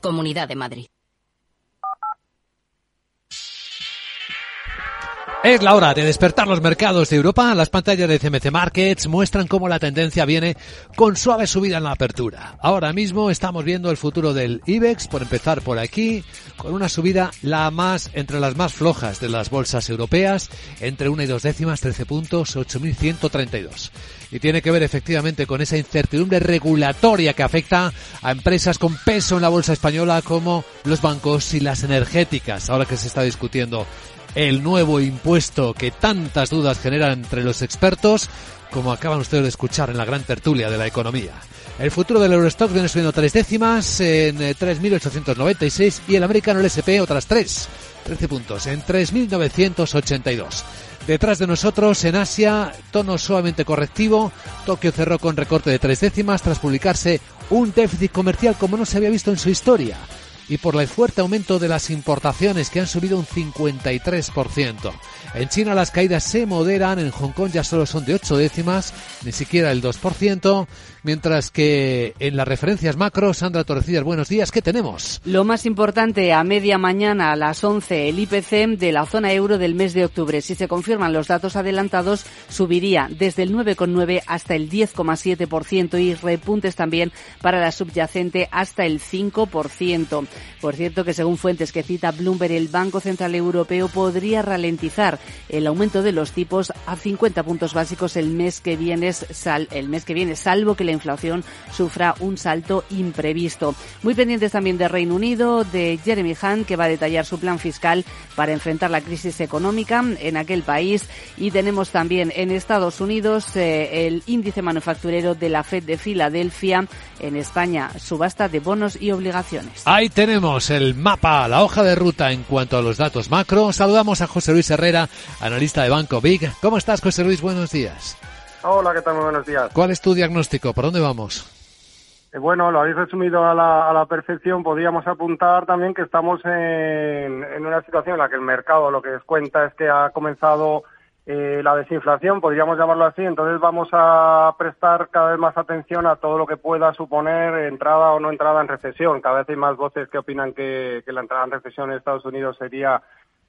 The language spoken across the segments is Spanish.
Comunidad de Madrid. Es la hora de despertar los mercados de Europa. Las pantallas de CMC Markets muestran cómo la tendencia viene con suave subida en la apertura. Ahora mismo estamos viendo el futuro del IBEX, por empezar por aquí, con una subida la más, entre las más flojas de las bolsas europeas, entre una y dos décimas, 13 puntos, 8.132. Y tiene que ver efectivamente con esa incertidumbre regulatoria que afecta a empresas con peso en la bolsa española como los bancos y las energéticas, ahora que se está discutiendo el nuevo impuesto que tantas dudas genera entre los expertos, como acaban ustedes de escuchar en la gran tertulia de la economía. El futuro del Eurostock viene subiendo tres décimas en 3.896 y el americano el SP otras tres, 13 puntos, en 3.982. Detrás de nosotros, en Asia, tono suavemente correctivo. Tokio cerró con recorte de tres décimas tras publicarse un déficit comercial como no se había visto en su historia y por el fuerte aumento de las importaciones que han subido un 53%. En China las caídas se moderan, en Hong Kong ya solo son de 8 décimas, ni siquiera el 2%, mientras que en las referencias macro, Sandra Torrecillas, buenos días, ¿qué tenemos? Lo más importante, a media mañana a las 11, el IPC de la zona euro del mes de octubre. Si se confirman los datos adelantados, subiría desde el 9,9 hasta el 10,7% y repuntes también para la subyacente hasta el 5%. Por cierto que según fuentes que cita Bloomberg, el Banco Central Europeo podría ralentizar el aumento de los tipos a 50 puntos básicos el mes que viene, sal, el mes que viene, salvo que la inflación sufra un salto imprevisto. Muy pendientes también de Reino Unido, de Jeremy Hunt, que va a detallar su plan fiscal para enfrentar la crisis económica en aquel país. Y tenemos también en Estados Unidos eh, el índice manufacturero de la Fed de Filadelfia. En España, subasta de bonos y obligaciones. Ahí tenemos el mapa, la hoja de ruta en cuanto a los datos macro. Saludamos a José Luis Herrera, analista de Banco Big. ¿Cómo estás, José Luis? Buenos días. Hola, ¿qué tal? Muy buenos días. ¿Cuál es tu diagnóstico? ¿Por dónde vamos? Eh, bueno, lo habéis resumido a la, a la, perfección. Podríamos apuntar también que estamos en, en, una situación en la que el mercado lo que descuenta es que ha comenzado eh, la desinflación, podríamos llamarlo así. Entonces vamos a prestar cada vez más atención a todo lo que pueda suponer entrada o no entrada en recesión. Cada vez hay más voces que opinan que, la entrada en recesión en Estados Unidos sería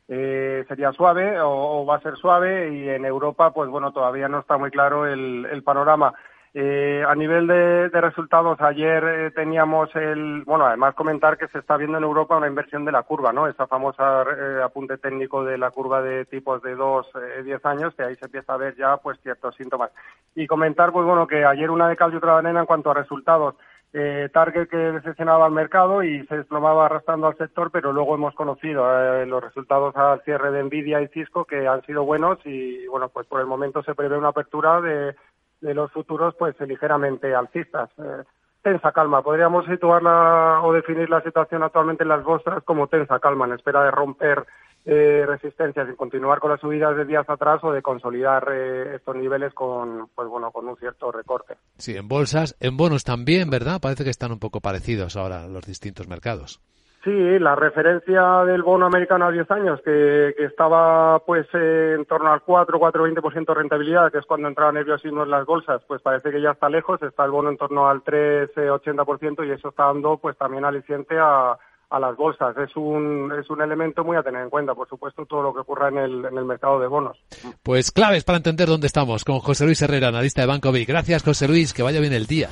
eh, sería suave o, o, va a ser suave y en Europa, pues bueno, todavía no está muy claro el, el panorama. Eh, a nivel de, de resultados, ayer eh, teníamos el, bueno, además comentar que se está viendo en Europa una inversión de la curva, ¿no? Esa famosa eh, apunte técnico de la curva de tipos de 2, 10 años, que ahí se empieza a ver ya, pues, ciertos síntomas. Y comentar, pues bueno, que ayer una de cal y otra de arena en cuanto a resultados. Eh, Target que decepcionaba al mercado y se desplomaba arrastrando al sector, pero luego hemos conocido eh, los resultados al cierre de Nvidia y Cisco que han sido buenos y bueno, pues por el momento se prevé una apertura de, de los futuros pues ligeramente alcistas. Eh, tensa calma, podríamos situarla o definir la situación actualmente en las bolsas como tensa calma, en espera de romper eh, resistencias y continuar con las subidas de días atrás o de consolidar eh, estos niveles con pues bueno con un cierto recorte. Sí, en bolsas, en bonos también, ¿verdad? Parece que están un poco parecidos ahora los distintos mercados. Sí, la referencia del bono americano a 10 años, que, estaba pues eh, en torno al 4, 4,20% de rentabilidad, que es cuando entraba nerviosismo en las bolsas, pues parece que ya está lejos, está el bono en torno al 3, 80% y eso está dando pues también aliciente a, a las bolsas. Es un, es un elemento muy a tener en cuenta, por supuesto, todo lo que ocurra en el, en el mercado de bonos. Pues claves para entender dónde estamos con José Luis Herrera, analista de Banco Vic. Gracias, José Luis, que vaya bien el día.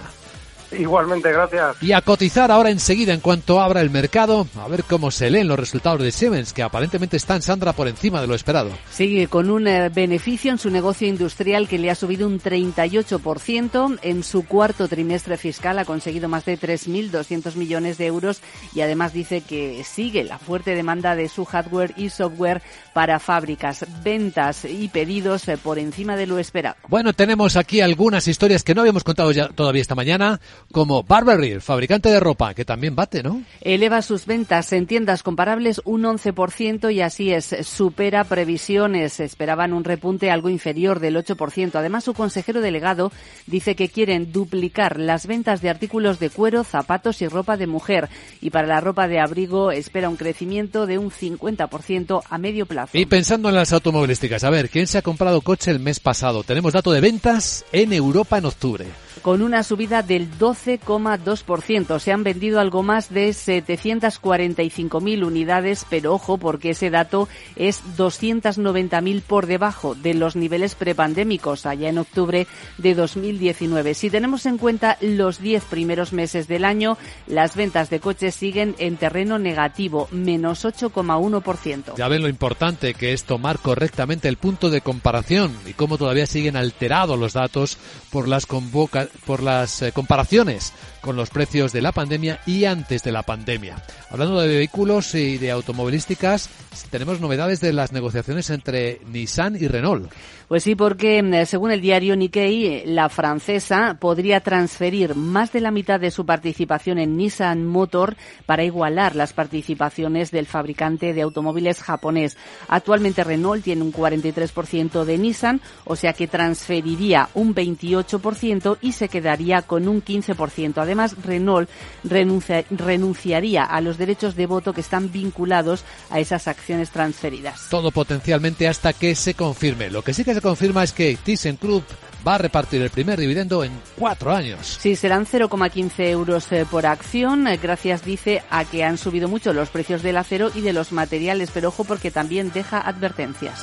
Igualmente, gracias. Y a cotizar ahora enseguida en cuanto abra el mercado, a ver cómo se leen los resultados de Siemens, que aparentemente están, Sandra, por encima de lo esperado. Sigue con un eh, beneficio en su negocio industrial que le ha subido un 38%. En su cuarto trimestre fiscal ha conseguido más de 3.200 millones de euros y además dice que sigue la fuerte demanda de su hardware y software para fábricas, ventas y pedidos eh, por encima de lo esperado. Bueno, tenemos aquí algunas historias que no habíamos contado ya todavía esta mañana como Burberry, fabricante de ropa, que también bate, ¿no? Eleva sus ventas en tiendas comparables un 11% y así es, supera previsiones. Esperaban un repunte algo inferior del 8%. Además, su consejero delegado dice que quieren duplicar las ventas de artículos de cuero, zapatos y ropa de mujer. Y para la ropa de abrigo espera un crecimiento de un 50% a medio plazo. Y pensando en las automovilísticas, a ver, ¿quién se ha comprado coche el mes pasado? Tenemos dato de ventas en Europa en octubre. Con una subida del 12 12,2%. Se han vendido algo más de 745.000 unidades, pero ojo porque ese dato es 290.000 por debajo de los niveles prepandémicos allá en octubre de 2019. Si tenemos en cuenta los 10 primeros meses del año, las ventas de coches siguen en terreno negativo, menos 8,1%. Ya ven lo importante que es tomar correctamente el punto de comparación y cómo todavía siguen alterados los datos por las, convoca por las eh, comparaciones con los precios de la pandemia y antes de la pandemia. Hablando de vehículos y de automovilísticas, tenemos novedades de las negociaciones entre Nissan y Renault. Pues sí, porque mm, según el diario Nikkei, la francesa podría transferir más de la mitad de su participación en Nissan Motor para igualar las participaciones del fabricante de automóviles japonés. Actualmente Renault tiene un 43% de Nissan, o sea que transferiría un 28% y se quedaría con un 15%. Además, Renault renunciaría a los derechos de voto que están vinculados a esas acciones transferidas. Todo potencialmente hasta que se confirme. Lo que sí que se confirma es que ThyssenKrupp va a repartir el primer dividendo en cuatro años. Sí, serán 0,15 euros eh, por acción. Eh, gracias, dice, a que han subido mucho los precios del acero y de los materiales, pero ojo porque también deja advertencias.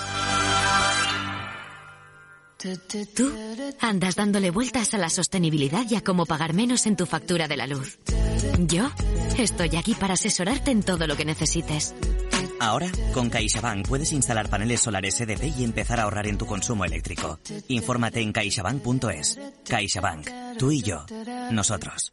Tú andas dándole vueltas a la sostenibilidad y a cómo pagar menos en tu factura de la luz. Yo estoy aquí para asesorarte en todo lo que necesites. Ahora, con CaixaBank puedes instalar paneles solares EDP y empezar a ahorrar en tu consumo eléctrico. Infórmate en caixabank.es. CaixaBank. Tú y yo. Nosotros.